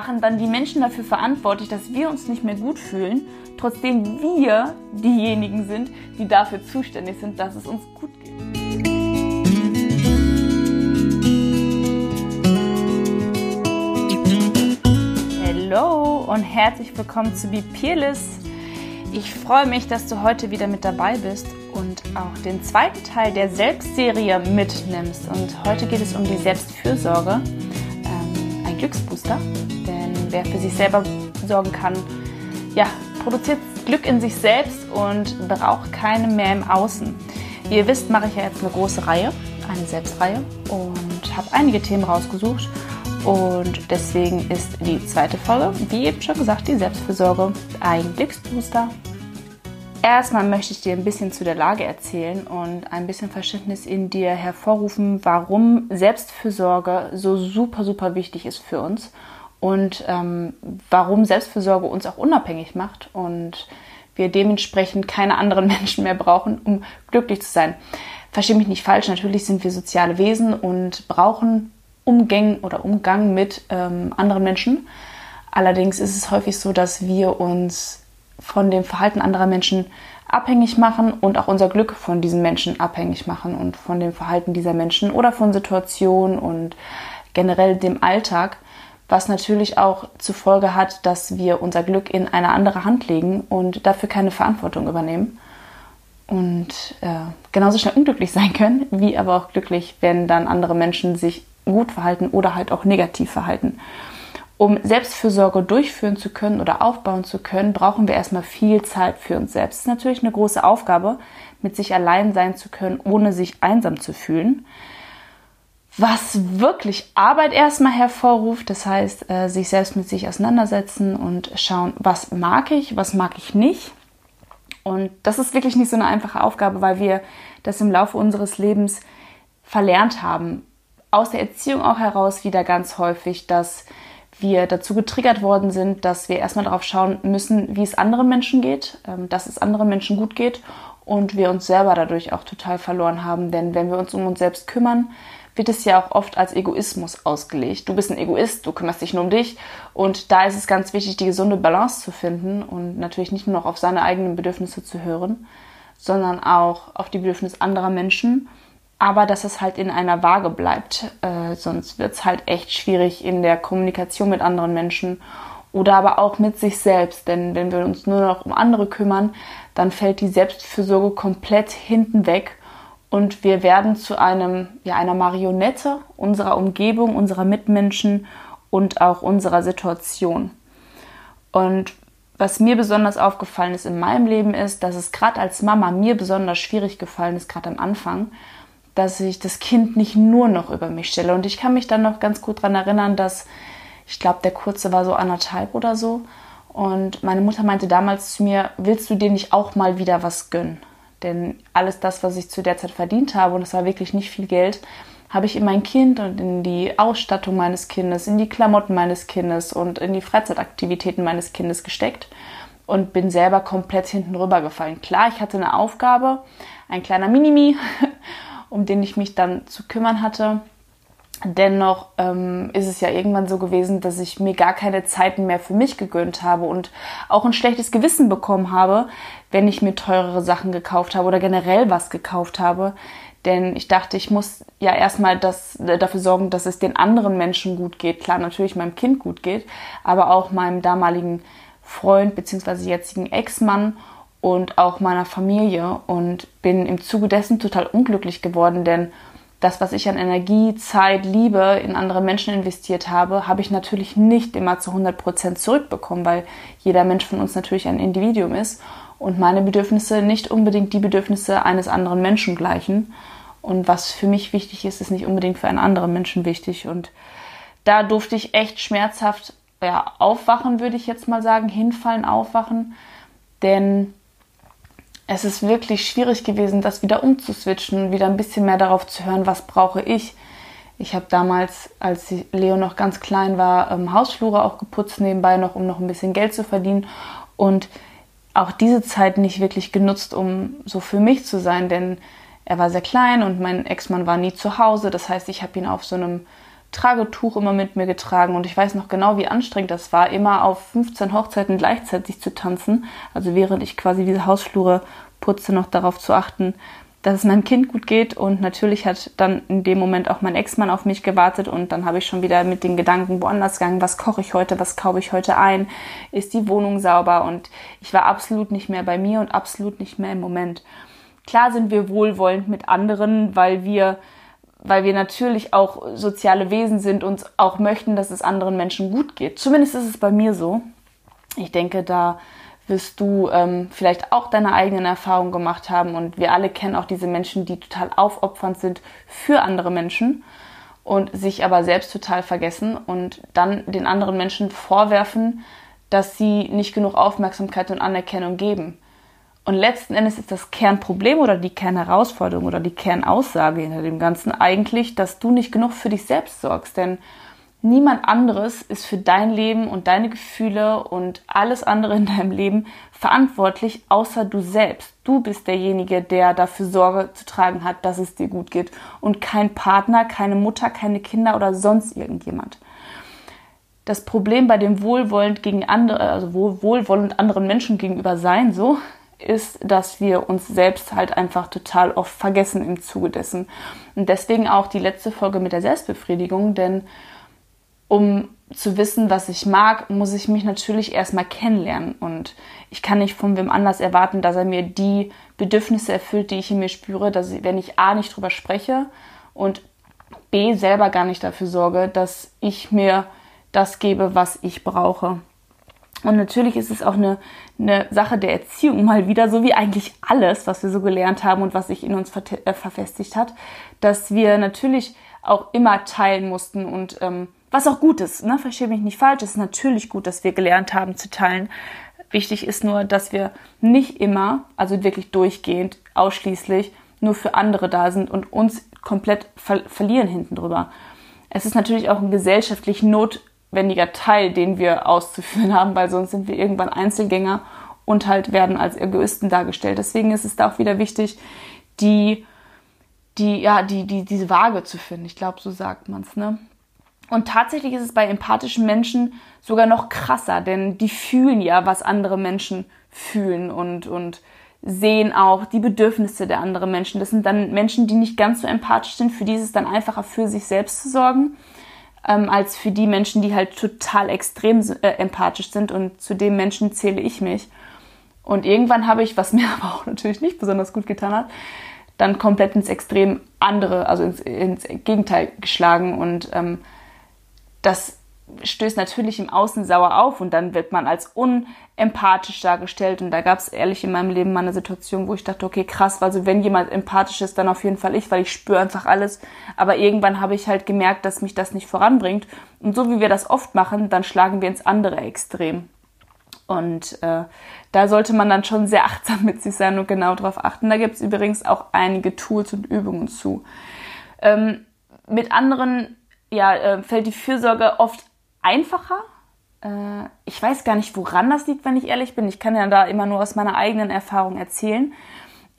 machen dann die Menschen dafür verantwortlich, dass wir uns nicht mehr gut fühlen, trotzdem wir diejenigen sind, die dafür zuständig sind, dass es uns gut geht. Hallo und herzlich willkommen zu Be Peerless. Ich freue mich, dass du heute wieder mit dabei bist und auch den zweiten Teil der Selbstserie mitnimmst. Und heute geht es um die Selbstfürsorge, Glücksbooster. Denn wer für sich selber sorgen kann, ja, produziert Glück in sich selbst und braucht keine mehr im Außen. Wie ihr wisst, mache ich ja jetzt eine große Reihe, eine Selbstreihe und habe einige Themen rausgesucht. Und deswegen ist die zweite Folge, wie eben schon gesagt, die Selbstfürsorge ein Glücksbooster. Erstmal möchte ich dir ein bisschen zu der Lage erzählen und ein bisschen Verständnis in dir hervorrufen, warum Selbstfürsorge so super, super wichtig ist für uns und ähm, warum Selbstfürsorge uns auch unabhängig macht und wir dementsprechend keine anderen Menschen mehr brauchen, um glücklich zu sein. Verstehe mich nicht falsch, natürlich sind wir soziale Wesen und brauchen Umgang oder Umgang mit ähm, anderen Menschen. Allerdings ist es häufig so, dass wir uns von dem Verhalten anderer Menschen abhängig machen und auch unser Glück von diesen Menschen abhängig machen und von dem Verhalten dieser Menschen oder von Situationen und generell dem Alltag, was natürlich auch zur Folge hat, dass wir unser Glück in eine andere Hand legen und dafür keine Verantwortung übernehmen und äh, genauso schnell unglücklich sein können, wie aber auch glücklich, wenn dann andere Menschen sich gut verhalten oder halt auch negativ verhalten. Um Selbstfürsorge durchführen zu können oder aufbauen zu können, brauchen wir erstmal viel Zeit für uns selbst. Das ist natürlich eine große Aufgabe, mit sich allein sein zu können, ohne sich einsam zu fühlen. Was wirklich Arbeit erstmal hervorruft, das heißt, äh, sich selbst mit sich auseinandersetzen und schauen, was mag ich, was mag ich nicht. Und das ist wirklich nicht so eine einfache Aufgabe, weil wir das im Laufe unseres Lebens verlernt haben. Aus der Erziehung auch heraus wieder ganz häufig, dass wir dazu getriggert worden sind, dass wir erstmal darauf schauen müssen, wie es anderen Menschen geht, ähm, dass es anderen Menschen gut geht und wir uns selber dadurch auch total verloren haben. Denn wenn wir uns um uns selbst kümmern, wird es ja auch oft als Egoismus ausgelegt. Du bist ein Egoist, du kümmerst dich nur um dich und da ist es ganz wichtig, die gesunde Balance zu finden und natürlich nicht nur noch auf seine eigenen Bedürfnisse zu hören, sondern auch auf die Bedürfnisse anderer Menschen aber dass es halt in einer Waage bleibt. Äh, sonst wird es halt echt schwierig in der Kommunikation mit anderen Menschen oder aber auch mit sich selbst. Denn wenn wir uns nur noch um andere kümmern, dann fällt die Selbstfürsorge komplett hinten weg und wir werden zu einem, ja, einer Marionette unserer Umgebung, unserer Mitmenschen und auch unserer Situation. Und was mir besonders aufgefallen ist in meinem Leben ist, dass es gerade als Mama mir besonders schwierig gefallen ist, gerade am Anfang, dass ich das Kind nicht nur noch über mich stelle. Und ich kann mich dann noch ganz gut daran erinnern, dass ich glaube, der kurze war so anderthalb oder so. Und meine Mutter meinte damals zu mir, willst du dir nicht auch mal wieder was gönnen? Denn alles das, was ich zu der Zeit verdient habe, und es war wirklich nicht viel Geld, habe ich in mein Kind und in die Ausstattung meines Kindes, in die Klamotten meines Kindes und in die Freizeitaktivitäten meines Kindes gesteckt und bin selber komplett hinten rübergefallen. Klar, ich hatte eine Aufgabe, ein kleiner Minimi um den ich mich dann zu kümmern hatte. Dennoch ähm, ist es ja irgendwann so gewesen, dass ich mir gar keine Zeiten mehr für mich gegönnt habe und auch ein schlechtes Gewissen bekommen habe, wenn ich mir teurere Sachen gekauft habe oder generell was gekauft habe. Denn ich dachte, ich muss ja erstmal das, äh, dafür sorgen, dass es den anderen Menschen gut geht. Klar, natürlich meinem Kind gut geht, aber auch meinem damaligen Freund bzw. jetzigen Ex-Mann und auch meiner Familie und bin im Zuge dessen total unglücklich geworden, denn das, was ich an Energie, Zeit, Liebe in andere Menschen investiert habe, habe ich natürlich nicht immer zu 100 Prozent zurückbekommen, weil jeder Mensch von uns natürlich ein Individuum ist und meine Bedürfnisse nicht unbedingt die Bedürfnisse eines anderen Menschen gleichen. Und was für mich wichtig ist, ist nicht unbedingt für einen anderen Menschen wichtig. Und da durfte ich echt schmerzhaft ja, aufwachen, würde ich jetzt mal sagen, hinfallen, aufwachen. Denn es ist wirklich schwierig gewesen, das wieder umzuswitchen, wieder ein bisschen mehr darauf zu hören, was brauche ich. Ich habe damals, als Leo noch ganz klein war, ähm, Hausflure auch geputzt nebenbei noch, um noch ein bisschen Geld zu verdienen und auch diese Zeit nicht wirklich genutzt, um so für mich zu sein, denn er war sehr klein und mein Ex-Mann war nie zu Hause. Das heißt, ich habe ihn auf so einem Tragetuch immer mit mir getragen und ich weiß noch genau, wie anstrengend das war, immer auf 15 Hochzeiten gleichzeitig zu tanzen. Also während ich quasi diese Hausflure putze, noch darauf zu achten, dass es meinem Kind gut geht und natürlich hat dann in dem Moment auch mein Ex-Mann auf mich gewartet und dann habe ich schon wieder mit den Gedanken woanders gegangen, was koche ich heute, was kaufe ich heute ein, ist die Wohnung sauber und ich war absolut nicht mehr bei mir und absolut nicht mehr im Moment. Klar sind wir wohlwollend mit anderen, weil wir weil wir natürlich auch soziale Wesen sind und auch möchten, dass es anderen Menschen gut geht. Zumindest ist es bei mir so. Ich denke, da wirst du ähm, vielleicht auch deine eigenen Erfahrungen gemacht haben. Und wir alle kennen auch diese Menschen, die total aufopfernd sind für andere Menschen und sich aber selbst total vergessen und dann den anderen Menschen vorwerfen, dass sie nicht genug Aufmerksamkeit und Anerkennung geben. Und letzten Endes ist das Kernproblem oder die Kernherausforderung oder die Kernaussage hinter dem Ganzen eigentlich, dass du nicht genug für dich selbst sorgst. Denn Niemand anderes ist für dein Leben und deine Gefühle und alles andere in deinem Leben verantwortlich, außer du selbst. Du bist derjenige, der dafür Sorge zu tragen hat, dass es dir gut geht und kein Partner, keine Mutter, keine Kinder oder sonst irgendjemand. Das Problem bei dem wohlwollend gegen andere, also wohlwollend anderen Menschen gegenüber sein, so, ist, dass wir uns selbst halt einfach total oft vergessen im Zuge dessen. Und deswegen auch die letzte Folge mit der Selbstbefriedigung, denn um zu wissen, was ich mag, muss ich mich natürlich erstmal kennenlernen. Und ich kann nicht von wem anders erwarten, dass er mir die Bedürfnisse erfüllt, die ich in mir spüre, dass ich, wenn ich A nicht drüber spreche und B selber gar nicht dafür sorge, dass ich mir das gebe, was ich brauche. Und natürlich ist es auch eine, eine Sache der Erziehung mal wieder, so wie eigentlich alles, was wir so gelernt haben und was sich in uns ver äh, verfestigt hat, dass wir natürlich auch immer teilen mussten und ähm, was auch gut ist, ne? verstehe mich nicht falsch, es ist natürlich gut, dass wir gelernt haben zu teilen. Wichtig ist nur, dass wir nicht immer, also wirklich durchgehend, ausschließlich nur für andere da sind und uns komplett ver verlieren hinten drüber. Es ist natürlich auch ein gesellschaftlich notwendiger Teil, den wir auszuführen haben, weil sonst sind wir irgendwann Einzelgänger und halt werden als Egoisten dargestellt. Deswegen ist es da auch wieder wichtig, die, die, ja, die, die, diese Waage zu finden. Ich glaube, so sagt man es, ne? Und tatsächlich ist es bei empathischen Menschen sogar noch krasser, denn die fühlen ja, was andere Menschen fühlen und, und sehen auch die Bedürfnisse der anderen Menschen. Das sind dann Menschen, die nicht ganz so empathisch sind. Für die ist es dann einfacher, für sich selbst zu sorgen, ähm, als für die Menschen, die halt total extrem äh, empathisch sind. Und zu den Menschen zähle ich mich. Und irgendwann habe ich, was mir aber auch natürlich nicht besonders gut getan hat, dann komplett ins Extrem andere, also ins, ins Gegenteil geschlagen und ähm, das stößt natürlich im Außen sauer auf und dann wird man als unempathisch dargestellt. Und da gab es ehrlich in meinem Leben mal eine Situation, wo ich dachte, okay, krass, also wenn jemand empathisch ist, dann auf jeden Fall ich, weil ich spüre einfach alles. Aber irgendwann habe ich halt gemerkt, dass mich das nicht voranbringt. Und so wie wir das oft machen, dann schlagen wir ins andere Extrem. Und äh, da sollte man dann schon sehr achtsam mit sich sein und genau darauf achten. Da gibt es übrigens auch einige Tools und Übungen zu. Ähm, mit anderen ja, äh, fällt die Fürsorge oft einfacher. Äh, ich weiß gar nicht, woran das liegt, wenn ich ehrlich bin. Ich kann ja da immer nur aus meiner eigenen Erfahrung erzählen.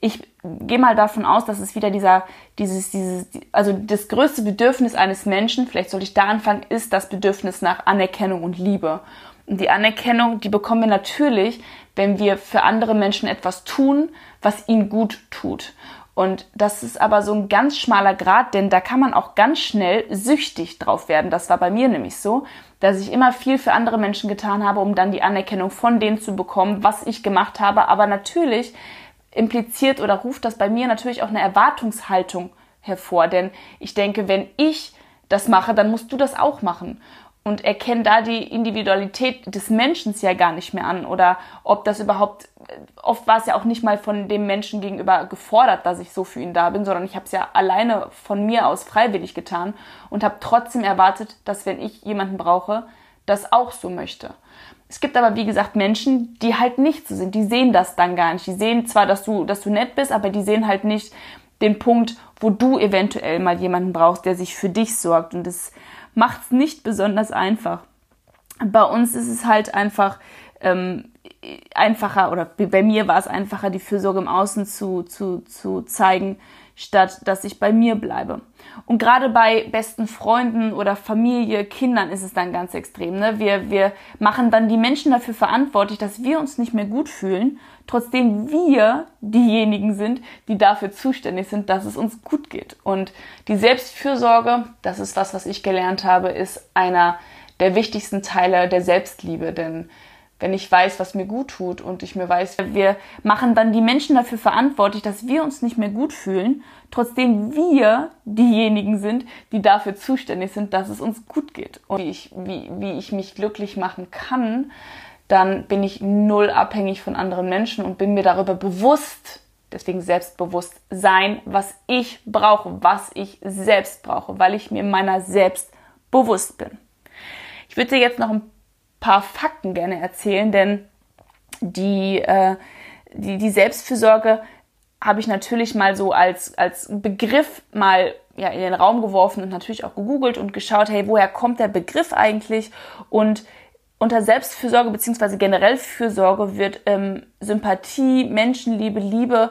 Ich gehe mal davon aus, dass es wieder dieser, dieses, dieses, also das größte Bedürfnis eines Menschen, vielleicht sollte ich da anfangen, ist das Bedürfnis nach Anerkennung und Liebe. Und die Anerkennung, die bekommen wir natürlich, wenn wir für andere Menschen etwas tun, was ihnen gut tut. Und das ist aber so ein ganz schmaler Grad, denn da kann man auch ganz schnell süchtig drauf werden. Das war bei mir nämlich so, dass ich immer viel für andere Menschen getan habe, um dann die Anerkennung von denen zu bekommen, was ich gemacht habe. Aber natürlich impliziert oder ruft das bei mir natürlich auch eine Erwartungshaltung hervor. Denn ich denke, wenn ich das mache, dann musst du das auch machen und erkennen da die Individualität des Menschen ja gar nicht mehr an oder ob das überhaupt oft war es ja auch nicht mal von dem Menschen gegenüber gefordert, dass ich so für ihn da bin, sondern ich habe es ja alleine von mir aus freiwillig getan und habe trotzdem erwartet, dass wenn ich jemanden brauche, das auch so möchte. Es gibt aber wie gesagt Menschen, die halt nicht so sind, die sehen das dann gar nicht. Die sehen zwar, dass du dass du nett bist, aber die sehen halt nicht den Punkt, wo du eventuell mal jemanden brauchst, der sich für dich sorgt und das macht es nicht besonders einfach. Bei uns ist es halt einfach ähm, einfacher, oder bei mir war es einfacher, die Fürsorge im Außen zu, zu, zu zeigen, statt dass ich bei mir bleibe. Und gerade bei besten Freunden oder Familie, Kindern ist es dann ganz extrem. Ne? Wir, wir machen dann die Menschen dafür verantwortlich, dass wir uns nicht mehr gut fühlen, trotzdem wir diejenigen sind, die dafür zuständig sind, dass es uns gut geht. Und die Selbstfürsorge, das ist was, was ich gelernt habe, ist einer der wichtigsten Teile der Selbstliebe, denn wenn ich weiß, was mir gut tut und ich mir weiß, wir machen dann die Menschen dafür verantwortlich, dass wir uns nicht mehr gut fühlen, trotzdem wir diejenigen sind, die dafür zuständig sind, dass es uns gut geht. Und wie ich, wie, wie ich mich glücklich machen kann, dann bin ich null abhängig von anderen Menschen und bin mir darüber bewusst, deswegen selbstbewusst sein, was ich brauche, was ich selbst brauche, weil ich mir meiner selbst bewusst bin. Ich würde dir jetzt noch ein paar Fakten gerne erzählen, denn die, äh, die, die Selbstfürsorge habe ich natürlich mal so als, als Begriff mal ja, in den Raum geworfen und natürlich auch gegoogelt und geschaut, hey, woher kommt der Begriff eigentlich? Und unter Selbstfürsorge beziehungsweise generell Fürsorge wird ähm, Sympathie, Menschenliebe, Liebe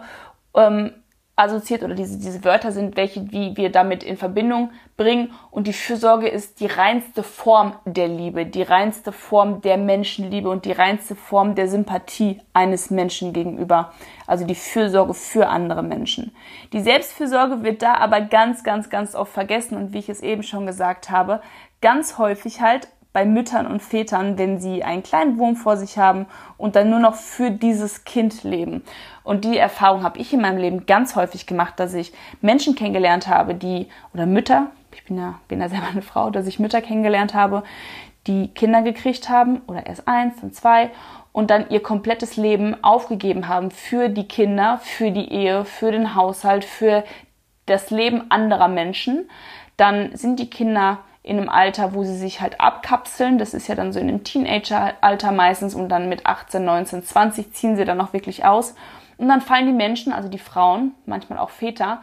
ähm, assoziiert oder diese, diese Wörter sind welche, die wir damit in Verbindung bringen. Und die Fürsorge ist die reinste Form der Liebe, die reinste Form der Menschenliebe und die reinste Form der Sympathie eines Menschen gegenüber. Also die Fürsorge für andere Menschen. Die Selbstfürsorge wird da aber ganz, ganz, ganz oft vergessen und wie ich es eben schon gesagt habe, ganz häufig halt bei Müttern und Vätern, wenn sie einen kleinen Wurm vor sich haben und dann nur noch für dieses Kind leben. Und die Erfahrung habe ich in meinem Leben ganz häufig gemacht, dass ich Menschen kennengelernt habe, die, oder Mütter, ich bin ja, bin ja selber eine Frau, dass ich Mütter kennengelernt habe, die Kinder gekriegt haben oder erst eins, dann zwei und dann ihr komplettes Leben aufgegeben haben für die Kinder, für die Ehe, für den Haushalt, für das Leben anderer Menschen. Dann sind die Kinder in einem Alter, wo sie sich halt abkapseln. Das ist ja dann so in einem Teenager-Alter meistens und dann mit 18, 19, 20 ziehen sie dann auch wirklich aus. Und dann fallen die Menschen, also die Frauen, manchmal auch Väter,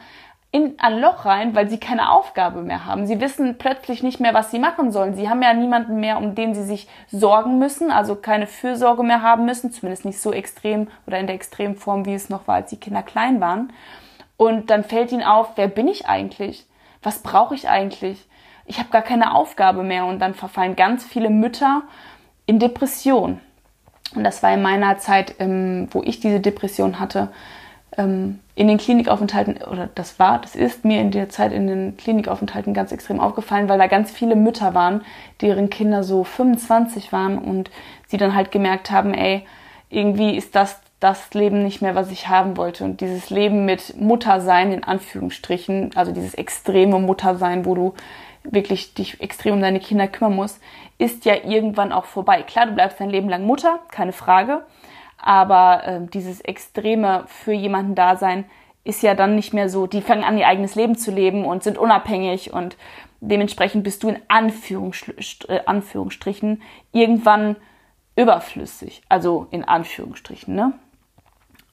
in ein Loch rein, weil sie keine Aufgabe mehr haben. Sie wissen plötzlich nicht mehr, was sie machen sollen. Sie haben ja niemanden mehr, um den sie sich sorgen müssen, also keine Fürsorge mehr haben müssen, zumindest nicht so extrem oder in der extremen Form, wie es noch war, als die Kinder klein waren. Und dann fällt ihnen auf, wer bin ich eigentlich? Was brauche ich eigentlich? ich habe gar keine Aufgabe mehr und dann verfallen ganz viele Mütter in Depression. Und das war in meiner Zeit, ähm, wo ich diese Depression hatte, ähm, in den Klinikaufenthalten, oder das war, das ist mir in der Zeit in den Klinikaufenthalten ganz extrem aufgefallen, weil da ganz viele Mütter waren, deren Kinder so 25 waren und sie dann halt gemerkt haben, ey, irgendwie ist das das Leben nicht mehr, was ich haben wollte. Und dieses Leben mit Muttersein in Anführungsstrichen, also dieses extreme Muttersein, wo du wirklich dich extrem um deine Kinder kümmern musst, ist ja irgendwann auch vorbei. Klar, du bleibst dein Leben lang Mutter, keine Frage, aber äh, dieses extreme für jemanden da sein ist ja dann nicht mehr so. Die fangen an, ihr eigenes Leben zu leben und sind unabhängig und dementsprechend bist du in äh, Anführungsstrichen irgendwann überflüssig. Also in Anführungsstrichen, ne?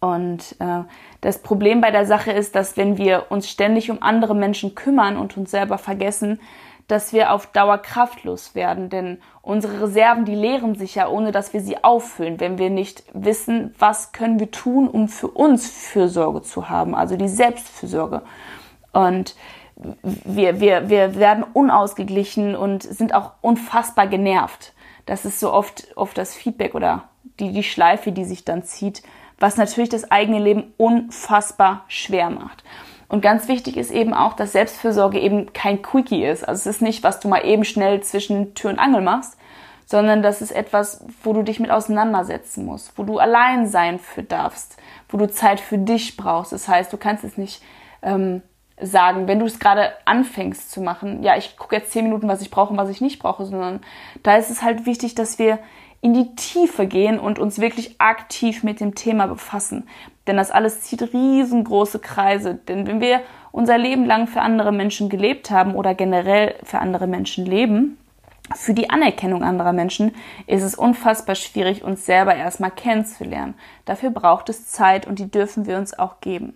Und äh, das Problem bei der Sache ist, dass wenn wir uns ständig um andere Menschen kümmern und uns selber vergessen, dass wir auf Dauer kraftlos werden. Denn unsere Reserven, die leeren sich ja, ohne dass wir sie auffüllen, wenn wir nicht wissen, was können wir tun, um für uns Fürsorge zu haben, also die Selbstfürsorge. Und wir, wir, wir werden unausgeglichen und sind auch unfassbar genervt. Das ist so oft, oft das Feedback oder die, die Schleife, die sich dann zieht, was natürlich das eigene Leben unfassbar schwer macht. Und ganz wichtig ist eben auch, dass Selbstfürsorge eben kein Quickie ist. Also es ist nicht, was du mal eben schnell zwischen Tür und Angel machst, sondern das ist etwas, wo du dich mit auseinandersetzen musst, wo du allein sein für darfst, wo du Zeit für dich brauchst. Das heißt, du kannst es nicht ähm, sagen, wenn du es gerade anfängst zu machen, ja, ich gucke jetzt zehn Minuten, was ich brauche und was ich nicht brauche, sondern da ist es halt wichtig, dass wir in die Tiefe gehen und uns wirklich aktiv mit dem Thema befassen. Denn das alles zieht riesengroße Kreise. Denn wenn wir unser Leben lang für andere Menschen gelebt haben oder generell für andere Menschen leben, für die Anerkennung anderer Menschen ist es unfassbar schwierig, uns selber erstmal kennenzulernen. Dafür braucht es Zeit und die dürfen wir uns auch geben.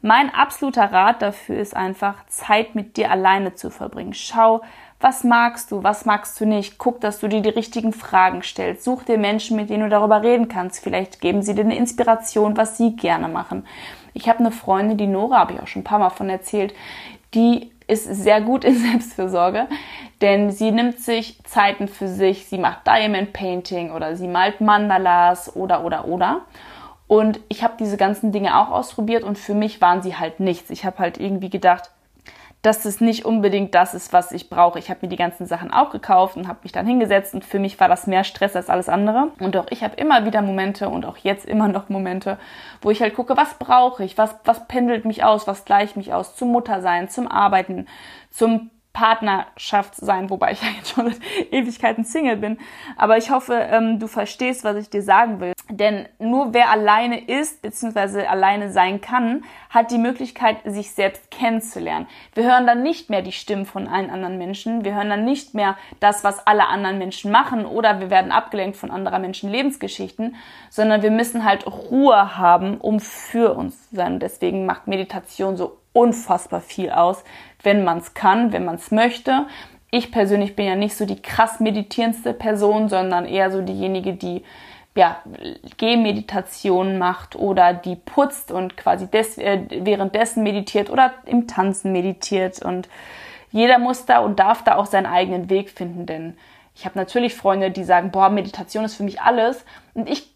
Mein absoluter Rat dafür ist einfach, Zeit mit dir alleine zu verbringen. Schau, was magst du, was magst du nicht? Guck, dass du dir die richtigen Fragen stellst. Such dir Menschen, mit denen du darüber reden kannst. Vielleicht geben sie dir eine Inspiration, was sie gerne machen. Ich habe eine Freundin, die Nora, habe ich auch schon ein paar Mal von erzählt, die ist sehr gut in Selbstfürsorge, denn sie nimmt sich Zeiten für sich, sie macht Diamond Painting oder sie malt Mandalas oder oder oder. Und ich habe diese ganzen Dinge auch ausprobiert und für mich waren sie halt nichts. Ich habe halt irgendwie gedacht, dass das nicht unbedingt das ist, was ich brauche. Ich habe mir die ganzen Sachen auch gekauft und habe mich dann hingesetzt und für mich war das mehr Stress als alles andere. Und auch ich habe immer wieder Momente und auch jetzt immer noch Momente, wo ich halt gucke, was brauche ich, was, was pendelt mich aus, was gleicht mich aus zum Muttersein, zum Arbeiten, zum Partnerschaft sein, wobei ich ja jetzt schon Ewigkeiten Single bin. Aber ich hoffe, ähm, du verstehst, was ich dir sagen will. Denn nur wer alleine ist, beziehungsweise alleine sein kann, hat die Möglichkeit, sich selbst kennenzulernen. Wir hören dann nicht mehr die Stimmen von allen anderen Menschen. Wir hören dann nicht mehr das, was alle anderen Menschen machen oder wir werden abgelenkt von anderer Menschen Lebensgeschichten, sondern wir müssen halt Ruhe haben, um für uns zu sein. Deswegen macht Meditation so unfassbar viel aus, wenn man es kann, wenn man es möchte. Ich persönlich bin ja nicht so die krass meditierendste Person, sondern eher so diejenige, die ja, Gehmeditation macht oder die putzt und quasi des, äh, währenddessen meditiert oder im Tanzen meditiert. Und jeder muss da und darf da auch seinen eigenen Weg finden, denn ich habe natürlich Freunde, die sagen, boah, Meditation ist für mich alles. Und ich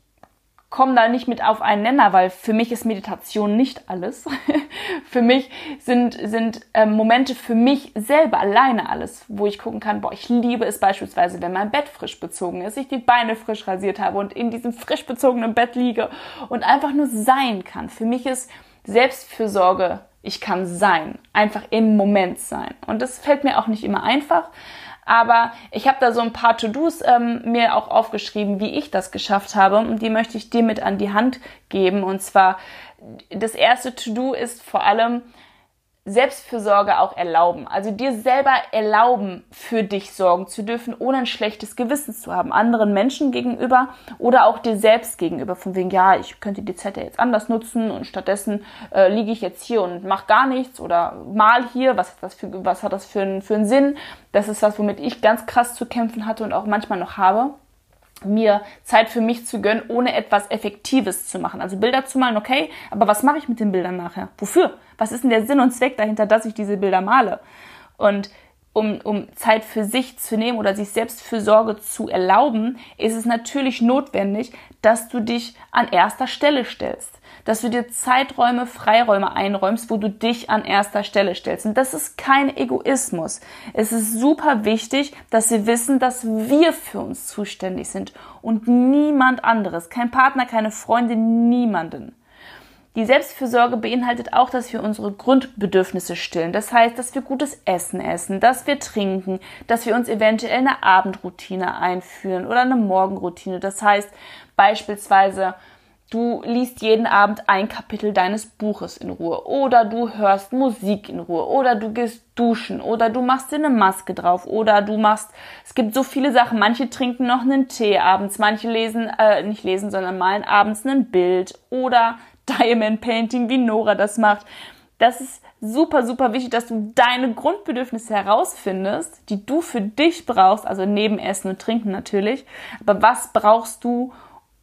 komme da nicht mit auf einen Nenner, weil für mich ist Meditation nicht alles. für mich sind, sind äh, Momente für mich selber alleine alles, wo ich gucken kann, boah, ich liebe es beispielsweise, wenn mein Bett frisch bezogen ist, ich die Beine frisch rasiert habe und in diesem frisch bezogenen Bett liege und einfach nur sein kann. Für mich ist Selbstfürsorge, ich kann sein, einfach im Moment sein. Und das fällt mir auch nicht immer einfach, aber ich habe da so ein paar To-Dos ähm, mir auch aufgeschrieben, wie ich das geschafft habe. Und die möchte ich dir mit an die Hand geben. Und zwar, das erste To-Do ist vor allem, Selbstfürsorge auch erlauben. Also dir selber erlauben, für dich sorgen zu dürfen, ohne ein schlechtes Gewissen zu haben. Anderen Menschen gegenüber oder auch dir selbst gegenüber. Von wegen, ja, ich könnte die Zeit ja jetzt anders nutzen und stattdessen äh, liege ich jetzt hier und mache gar nichts oder mal hier. Was hat das für, was hat das für, einen, für einen Sinn? Das ist was, womit ich ganz krass zu kämpfen hatte und auch manchmal noch habe mir Zeit für mich zu gönnen, ohne etwas Effektives zu machen. Also Bilder zu malen, okay, aber was mache ich mit den Bildern nachher? Wofür? Was ist denn der Sinn und Zweck dahinter, dass ich diese Bilder male? Und um, um Zeit für sich zu nehmen oder sich selbst für Sorge zu erlauben, ist es natürlich notwendig, dass du dich an erster Stelle stellst. Dass du dir Zeiträume, Freiräume einräumst, wo du dich an erster Stelle stellst. Und das ist kein Egoismus. Es ist super wichtig, dass wir wissen, dass wir für uns zuständig sind und niemand anderes. Kein Partner, keine Freundin, niemanden. Die Selbstfürsorge beinhaltet auch, dass wir unsere Grundbedürfnisse stillen. Das heißt, dass wir gutes Essen essen, dass wir trinken, dass wir uns eventuell eine Abendroutine einführen oder eine Morgenroutine. Das heißt beispielsweise, du liest jeden Abend ein Kapitel deines Buches in Ruhe oder du hörst Musik in Ruhe oder du gehst duschen oder du machst dir eine Maske drauf oder du machst, es gibt so viele Sachen. Manche trinken noch einen Tee abends, manche lesen, äh, nicht lesen, sondern malen abends ein Bild oder Diamond Painting, wie Nora das macht. Das ist super, super wichtig, dass du deine Grundbedürfnisse herausfindest, die du für dich brauchst, also neben Essen und Trinken natürlich. Aber was brauchst du,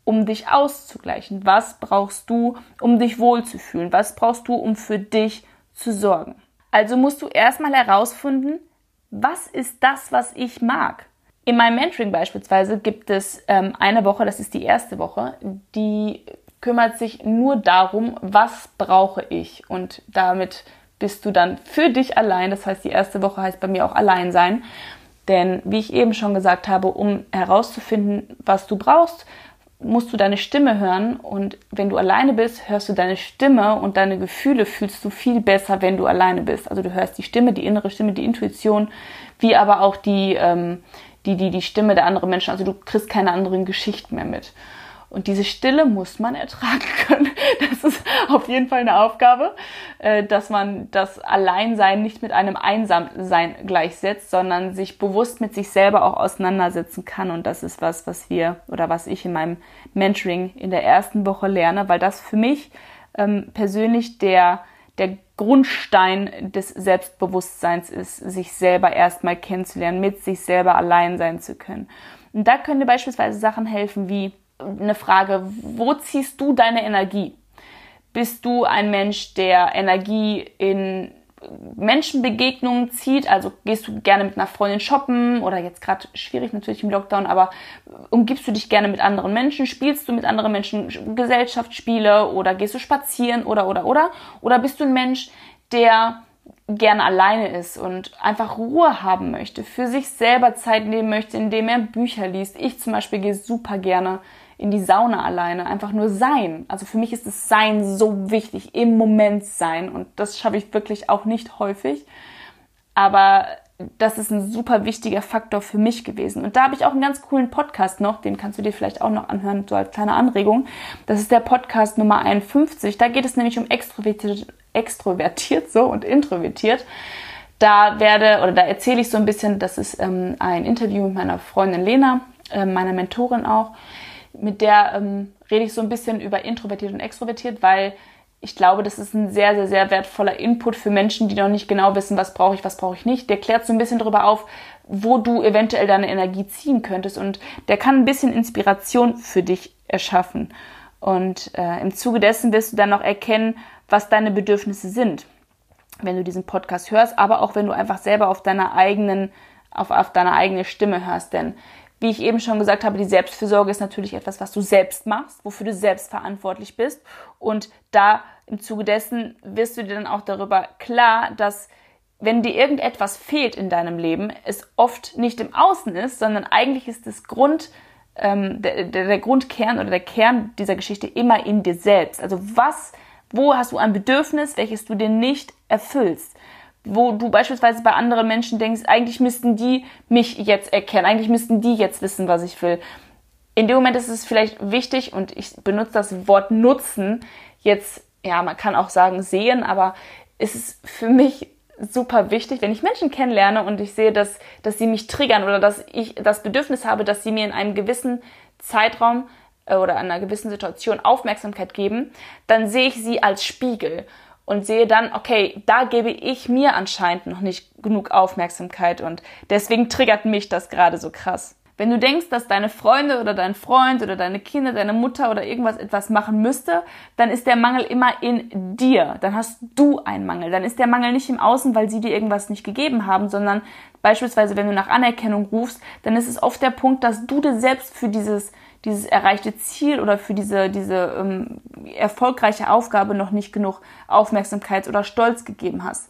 um dich auszugleichen? Was brauchst du, um dich wohlzufühlen? Was brauchst du, um für dich zu sorgen? Also musst du erstmal herausfinden, was ist das, was ich mag? In meinem Mentoring beispielsweise gibt es ähm, eine Woche, das ist die erste Woche, die kümmert sich nur darum, was brauche ich. Und damit bist du dann für dich allein. Das heißt, die erste Woche heißt bei mir auch allein sein. Denn wie ich eben schon gesagt habe, um herauszufinden, was du brauchst, musst du deine Stimme hören. Und wenn du alleine bist, hörst du deine Stimme und deine Gefühle fühlst du viel besser, wenn du alleine bist. Also du hörst die Stimme, die innere Stimme, die Intuition, wie aber auch die, ähm, die, die, die Stimme der anderen Menschen. Also du kriegst keine anderen Geschichten mehr mit. Und diese Stille muss man ertragen können. Das ist auf jeden Fall eine Aufgabe, äh, dass man das Alleinsein nicht mit einem Einsamsein gleichsetzt, sondern sich bewusst mit sich selber auch auseinandersetzen kann. Und das ist was, was wir oder was ich in meinem Mentoring in der ersten Woche lerne, weil das für mich ähm, persönlich der, der Grundstein des Selbstbewusstseins ist, sich selber erstmal kennenzulernen, mit sich selber allein sein zu können. Und da können dir beispielsweise Sachen helfen wie eine Frage, wo ziehst du deine Energie? Bist du ein Mensch, der Energie in Menschenbegegnungen zieht, also gehst du gerne mit einer Freundin shoppen oder jetzt gerade schwierig natürlich im Lockdown, aber umgibst du dich gerne mit anderen Menschen, spielst du mit anderen Menschen Gesellschaftsspiele oder gehst du spazieren oder oder oder oder bist du ein Mensch, der gerne alleine ist und einfach Ruhe haben möchte, für sich selber Zeit nehmen möchte, indem er Bücher liest. Ich zum Beispiel gehe super gerne in die Sauna alleine, einfach nur sein. Also für mich ist das Sein so wichtig, im Moment sein. Und das schaffe ich wirklich auch nicht häufig. Aber das ist ein super wichtiger Faktor für mich gewesen. Und da habe ich auch einen ganz coolen Podcast noch, den kannst du dir vielleicht auch noch anhören, so als kleine Anregung. Das ist der Podcast Nummer 51. Da geht es nämlich um extrovertiert, extrovertiert so und introvertiert. Da werde oder da erzähle ich so ein bisschen, das ist ähm, ein Interview mit meiner Freundin Lena, äh, meiner Mentorin auch mit der ähm, rede ich so ein bisschen über introvertiert und extrovertiert, weil ich glaube, das ist ein sehr, sehr, sehr wertvoller Input für Menschen, die noch nicht genau wissen, was brauche ich, was brauche ich nicht. Der klärt so ein bisschen darüber auf, wo du eventuell deine Energie ziehen könntest und der kann ein bisschen Inspiration für dich erschaffen. Und äh, im Zuge dessen wirst du dann noch erkennen, was deine Bedürfnisse sind, wenn du diesen Podcast hörst, aber auch wenn du einfach selber auf deiner eigenen, auf, auf deine eigene Stimme hörst. Denn wie ich eben schon gesagt habe, die Selbstfürsorge ist natürlich etwas, was du selbst machst, wofür du selbst verantwortlich bist. Und da im Zuge dessen wirst du dir dann auch darüber klar, dass wenn dir irgendetwas fehlt in deinem Leben, es oft nicht im Außen ist, sondern eigentlich ist das Grund, ähm, der, der, der Grundkern oder der Kern dieser Geschichte immer in dir selbst. Also was, wo hast du ein Bedürfnis, welches du dir nicht erfüllst? Wo du beispielsweise bei anderen Menschen denkst, eigentlich müssten die mich jetzt erkennen, eigentlich müssten die jetzt wissen, was ich will. In dem Moment ist es vielleicht wichtig und ich benutze das Wort nutzen jetzt, ja, man kann auch sagen sehen, aber es ist für mich super wichtig, wenn ich Menschen kennenlerne und ich sehe, dass, dass sie mich triggern oder dass ich das Bedürfnis habe, dass sie mir in einem gewissen Zeitraum äh, oder einer gewissen Situation Aufmerksamkeit geben, dann sehe ich sie als Spiegel und sehe dann, okay, da gebe ich mir anscheinend noch nicht genug Aufmerksamkeit und deswegen triggert mich das gerade so krass. Wenn du denkst, dass deine Freunde oder dein Freund oder deine Kinder, deine Mutter oder irgendwas etwas machen müsste, dann ist der Mangel immer in dir. Dann hast du einen Mangel. Dann ist der Mangel nicht im Außen, weil sie dir irgendwas nicht gegeben haben, sondern beispielsweise, wenn du nach Anerkennung rufst, dann ist es oft der Punkt, dass du dir selbst für dieses dieses erreichte Ziel oder für diese, diese ähm, erfolgreiche Aufgabe noch nicht genug Aufmerksamkeit oder Stolz gegeben hast.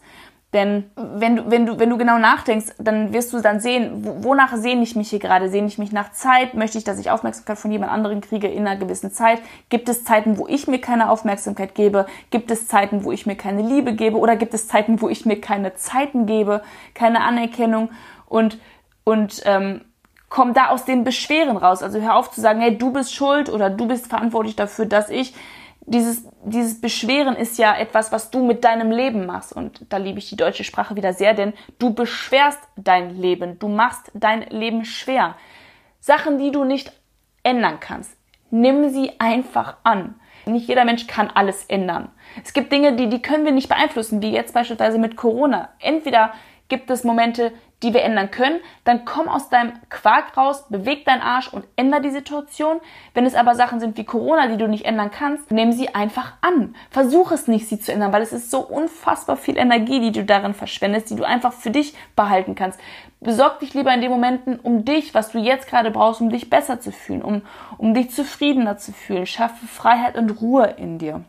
Denn wenn du, wenn du, wenn du genau nachdenkst, dann wirst du dann sehen, wonach sehne ich mich hier gerade? Sehne ich mich nach Zeit? Möchte ich, dass ich Aufmerksamkeit von jemand anderem kriege in einer gewissen Zeit? Gibt es Zeiten, wo ich mir keine Aufmerksamkeit gebe? Gibt es Zeiten, wo ich mir keine Liebe gebe? Oder gibt es Zeiten, wo ich mir keine Zeiten gebe, keine Anerkennung? Und, und ähm, komm da aus den Beschweren raus. Also hör auf zu sagen, hey, du bist schuld oder du bist verantwortlich dafür, dass ich. Dieses, dieses Beschweren ist ja etwas, was du mit deinem Leben machst. Und da liebe ich die deutsche Sprache wieder sehr, denn du beschwerst dein Leben. Du machst dein Leben schwer. Sachen, die du nicht ändern kannst, nimm sie einfach an. Nicht jeder Mensch kann alles ändern. Es gibt Dinge, die, die können wir nicht beeinflussen, wie jetzt beispielsweise mit Corona. Entweder gibt es Momente, die wir ändern können, dann komm aus deinem Quark raus, beweg deinen Arsch und änder die Situation. Wenn es aber Sachen sind wie Corona, die du nicht ändern kannst, nimm sie einfach an. Versuch es nicht, sie zu ändern, weil es ist so unfassbar viel Energie, die du darin verschwendest, die du einfach für dich behalten kannst. Besorg dich lieber in den Momenten um dich, was du jetzt gerade brauchst, um dich besser zu fühlen, um, um dich zufriedener zu fühlen. Schaffe Freiheit und Ruhe in dir.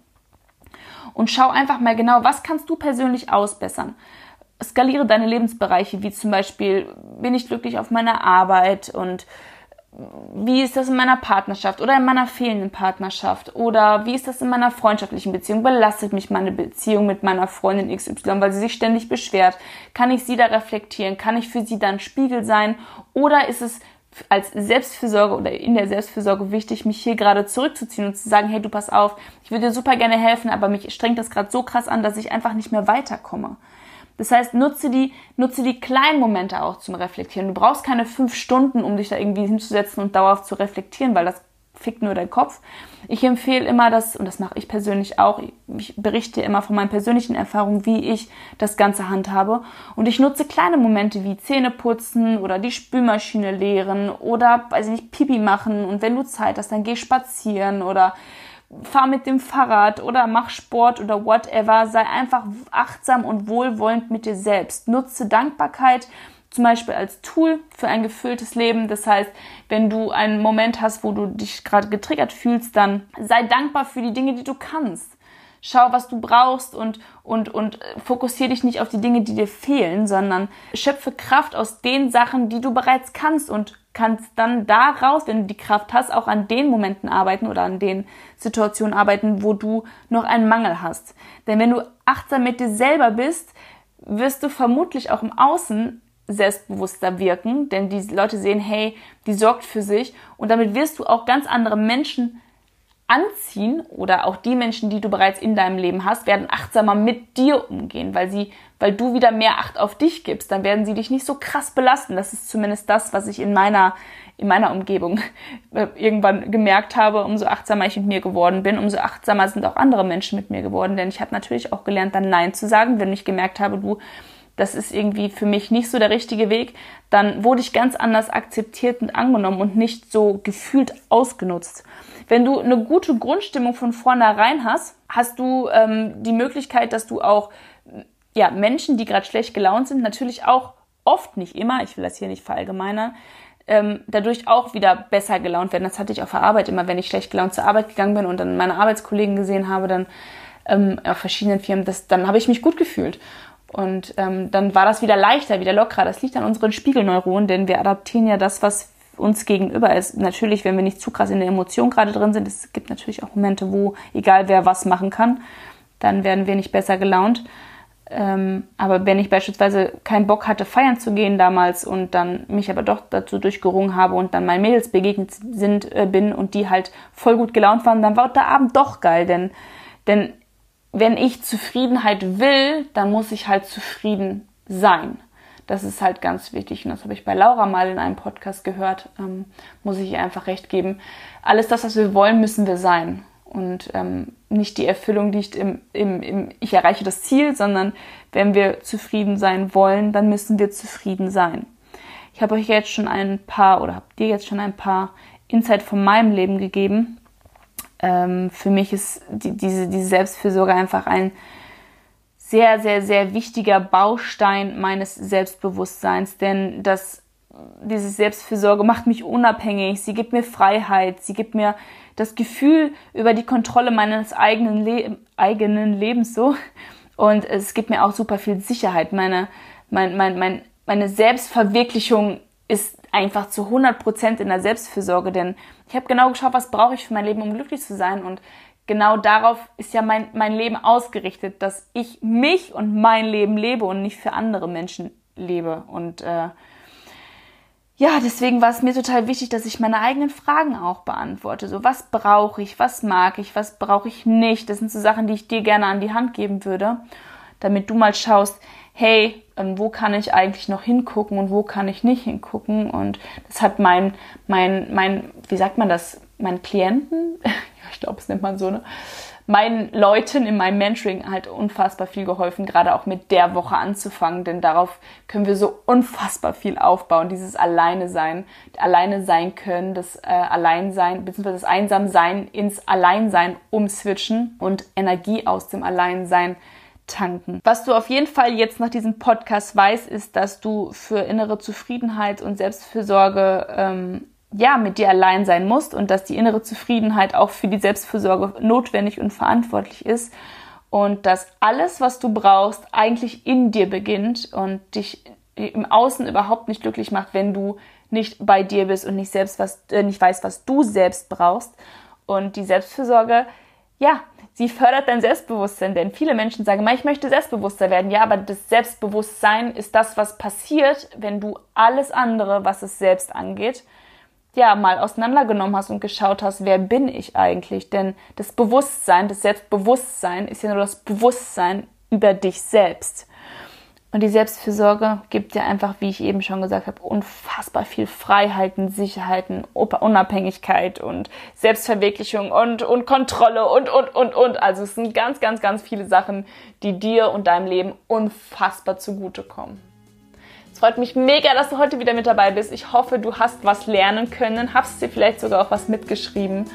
Und schau einfach mal genau, was kannst du persönlich ausbessern skaliere deine Lebensbereiche, wie zum Beispiel, bin ich glücklich auf meiner Arbeit und wie ist das in meiner Partnerschaft oder in meiner fehlenden Partnerschaft oder wie ist das in meiner freundschaftlichen Beziehung? Belastet mich meine Beziehung mit meiner Freundin XY, weil sie sich ständig beschwert? Kann ich sie da reflektieren? Kann ich für sie dann Spiegel sein? Oder ist es als Selbstfürsorge oder in der Selbstfürsorge wichtig, mich hier gerade zurückzuziehen und zu sagen, hey, du pass auf, ich würde dir super gerne helfen, aber mich strengt das gerade so krass an, dass ich einfach nicht mehr weiterkomme. Das heißt, nutze die, nutze die kleinen Momente auch zum Reflektieren. Du brauchst keine fünf Stunden, um dich da irgendwie hinzusetzen und dauerhaft zu reflektieren, weil das fickt nur dein Kopf. Ich empfehle immer das, und das mache ich persönlich auch, ich berichte immer von meinen persönlichen Erfahrungen, wie ich das Ganze handhabe. Und ich nutze kleine Momente wie Zähne putzen oder die Spülmaschine leeren oder, weiß ich nicht, Pipi machen. Und wenn du Zeit hast, dann geh spazieren oder fahr mit dem Fahrrad oder mach Sport oder whatever. Sei einfach achtsam und wohlwollend mit dir selbst. Nutze Dankbarkeit zum Beispiel als Tool für ein gefülltes Leben. Das heißt, wenn du einen Moment hast, wo du dich gerade getriggert fühlst, dann sei dankbar für die Dinge, die du kannst. Schau, was du brauchst und, und, und fokussiere dich nicht auf die Dinge, die dir fehlen, sondern schöpfe Kraft aus den Sachen, die du bereits kannst und kannst dann daraus, wenn du die Kraft hast, auch an den Momenten arbeiten oder an den Situationen arbeiten, wo du noch einen Mangel hast. Denn wenn du achtsam mit dir selber bist, wirst du vermutlich auch im Außen selbstbewusster wirken, denn die Leute sehen, hey, die sorgt für sich und damit wirst du auch ganz andere Menschen anziehen oder auch die Menschen, die du bereits in deinem Leben hast, werden achtsamer mit dir umgehen, weil sie, weil du wieder mehr Acht auf dich gibst, dann werden sie dich nicht so krass belasten. Das ist zumindest das, was ich in meiner, in meiner Umgebung äh, irgendwann gemerkt habe. Umso achtsamer ich mit mir geworden bin, umso achtsamer sind auch andere Menschen mit mir geworden, denn ich habe natürlich auch gelernt, dann Nein zu sagen, wenn ich gemerkt habe, du, das ist irgendwie für mich nicht so der richtige Weg, dann wurde ich ganz anders akzeptiert und angenommen und nicht so gefühlt ausgenutzt. Wenn du eine gute Grundstimmung von vornherein hast, hast du ähm, die Möglichkeit, dass du auch ja, Menschen, die gerade schlecht gelaunt sind, natürlich auch oft, nicht immer, ich will das hier nicht verallgemeinern, ähm, dadurch auch wieder besser gelaunt werden. Das hatte ich auf der Arbeit immer, wenn ich schlecht gelaunt zur Arbeit gegangen bin und dann meine Arbeitskollegen gesehen habe, dann ähm, auf verschiedenen Firmen, das, dann habe ich mich gut gefühlt. Und ähm, dann war das wieder leichter, wieder lockerer. Das liegt an unseren Spiegelneuronen, denn wir adaptieren ja das, was uns gegenüber ist. Natürlich, wenn wir nicht zu krass in der Emotion gerade drin sind, es gibt natürlich auch Momente, wo egal wer was machen kann, dann werden wir nicht besser gelaunt. Ähm, aber wenn ich beispielsweise keinen Bock hatte, feiern zu gehen damals und dann mich aber doch dazu durchgerungen habe und dann meinen Mädels begegnet sind, äh, bin und die halt voll gut gelaunt waren, dann war der Abend doch geil, denn, denn wenn ich Zufriedenheit will, dann muss ich halt zufrieden sein. Das ist halt ganz wichtig und das habe ich bei Laura mal in einem Podcast gehört, ähm, muss ich ihr einfach recht geben. Alles das, was wir wollen, müssen wir sein und ähm, nicht die Erfüllung liegt im, im, im Ich erreiche das Ziel, sondern wenn wir zufrieden sein wollen, dann müssen wir zufrieden sein. Ich habe euch jetzt schon ein paar oder habe dir jetzt schon ein paar Insight von meinem Leben gegeben. Ähm, für mich ist die, diese, diese Selbstfürsorge einfach ein sehr, sehr, sehr wichtiger Baustein meines Selbstbewusstseins, denn das, diese Selbstfürsorge macht mich unabhängig, sie gibt mir Freiheit, sie gibt mir das Gefühl über die Kontrolle meines eigenen, Le eigenen Lebens so. Und es gibt mir auch super viel Sicherheit. Meine, mein, mein, mein, meine Selbstverwirklichung ist einfach zu 100 Prozent in der Selbstfürsorge, denn ich habe genau geschaut, was brauche ich für mein Leben, um glücklich zu sein. Und genau darauf ist ja mein, mein Leben ausgerichtet, dass ich mich und mein Leben lebe und nicht für andere Menschen lebe. Und äh, ja, deswegen war es mir total wichtig, dass ich meine eigenen Fragen auch beantworte. So, was brauche ich, was mag ich, was brauche ich nicht? Das sind so Sachen, die ich dir gerne an die Hand geben würde, damit du mal schaust, hey, ähm, wo kann ich eigentlich noch hingucken und wo kann ich nicht hingucken? Und das hat mein, mein, mein, wie sagt man das, meinen Klienten, ich glaube, es nennt man so, ne? meinen Leuten in meinem Mentoring halt unfassbar viel geholfen, gerade auch mit der Woche anzufangen, denn darauf können wir so unfassbar viel aufbauen, dieses Alleine sein, alleine sein können, das äh, Alleinsein, beziehungsweise das Einsamsein ins Alleinsein umswitchen und Energie aus dem Alleinsein tanken. Was du auf jeden Fall jetzt nach diesem Podcast weißt, ist, dass du für innere Zufriedenheit und Selbstfürsorge ähm, ja, mit dir allein sein musst und dass die innere Zufriedenheit auch für die Selbstfürsorge notwendig und verantwortlich ist und dass alles, was du brauchst, eigentlich in dir beginnt und dich im Außen überhaupt nicht glücklich macht, wenn du nicht bei dir bist und nicht selbst was, äh, nicht weißt, was du selbst brauchst. Und die Selbstfürsorge, ja, sie fördert dein Selbstbewusstsein, denn viele Menschen sagen, ich möchte selbstbewusster werden. Ja, aber das Selbstbewusstsein ist das, was passiert, wenn du alles andere, was es selbst angeht, ja, mal auseinandergenommen hast und geschaut hast, wer bin ich eigentlich? Denn das Bewusstsein, das Selbstbewusstsein ist ja nur das Bewusstsein über dich selbst. Und die Selbstfürsorge gibt dir einfach, wie ich eben schon gesagt habe, unfassbar viel Freiheiten, Sicherheiten, Unabhängigkeit und Selbstverwirklichung und, und Kontrolle und, und, und, und. Also es sind ganz, ganz, ganz viele Sachen, die dir und deinem Leben unfassbar zugutekommen freut mich mega, dass du heute wieder mit dabei bist. Ich hoffe, du hast was lernen können, hast dir vielleicht sogar auch was mitgeschrieben.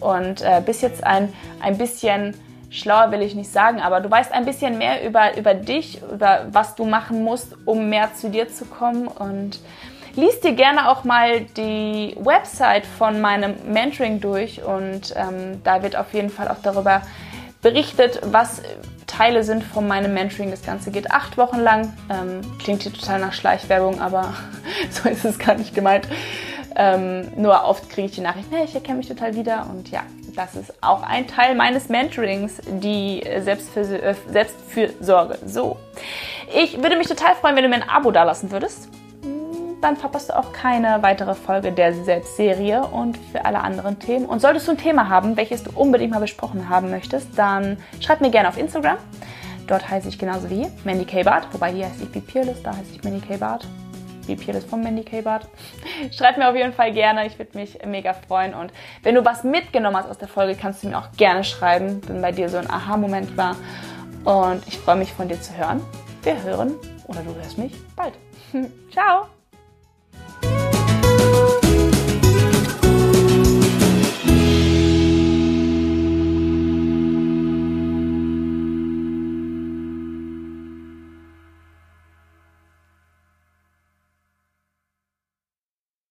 und äh, bist jetzt ein, ein bisschen schlauer will ich nicht sagen, aber du weißt ein bisschen mehr über, über dich, über was du machen musst, um mehr zu dir zu kommen und liest dir gerne auch mal die Website von meinem Mentoring durch und ähm, da wird auf jeden Fall auch darüber berichtet, was Teile sind von meinem Mentoring. Das Ganze geht acht Wochen lang. Ähm, klingt hier total nach Schleichwerbung, aber so ist es gar nicht gemeint. Ähm, nur oft kriege ich die Nachricht, hey, ich erkenne mich total wieder. Und ja, das ist auch ein Teil meines Mentorings, die Selbstfür äh, Selbstfürsorge. So, ich würde mich total freuen, wenn du mir ein Abo dalassen würdest dann verpasst du auch keine weitere Folge der Selbstserie und für alle anderen Themen. Und solltest du ein Thema haben, welches du unbedingt mal besprochen haben möchtest, dann schreib mir gerne auf Instagram. Dort heiße ich genauso wie Mandy K. Bart, wobei hier heiße ich wie Peerless, da heiße ich Mandy K. Bart. Wie Peerless von Mandy K. Bart. Schreib mir auf jeden Fall gerne, ich würde mich mega freuen. Und wenn du was mitgenommen hast aus der Folge, kannst du mir auch gerne schreiben, wenn bei dir so ein Aha-Moment war. Und ich freue mich von dir zu hören. Wir hören, oder du hörst mich, bald. Ciao!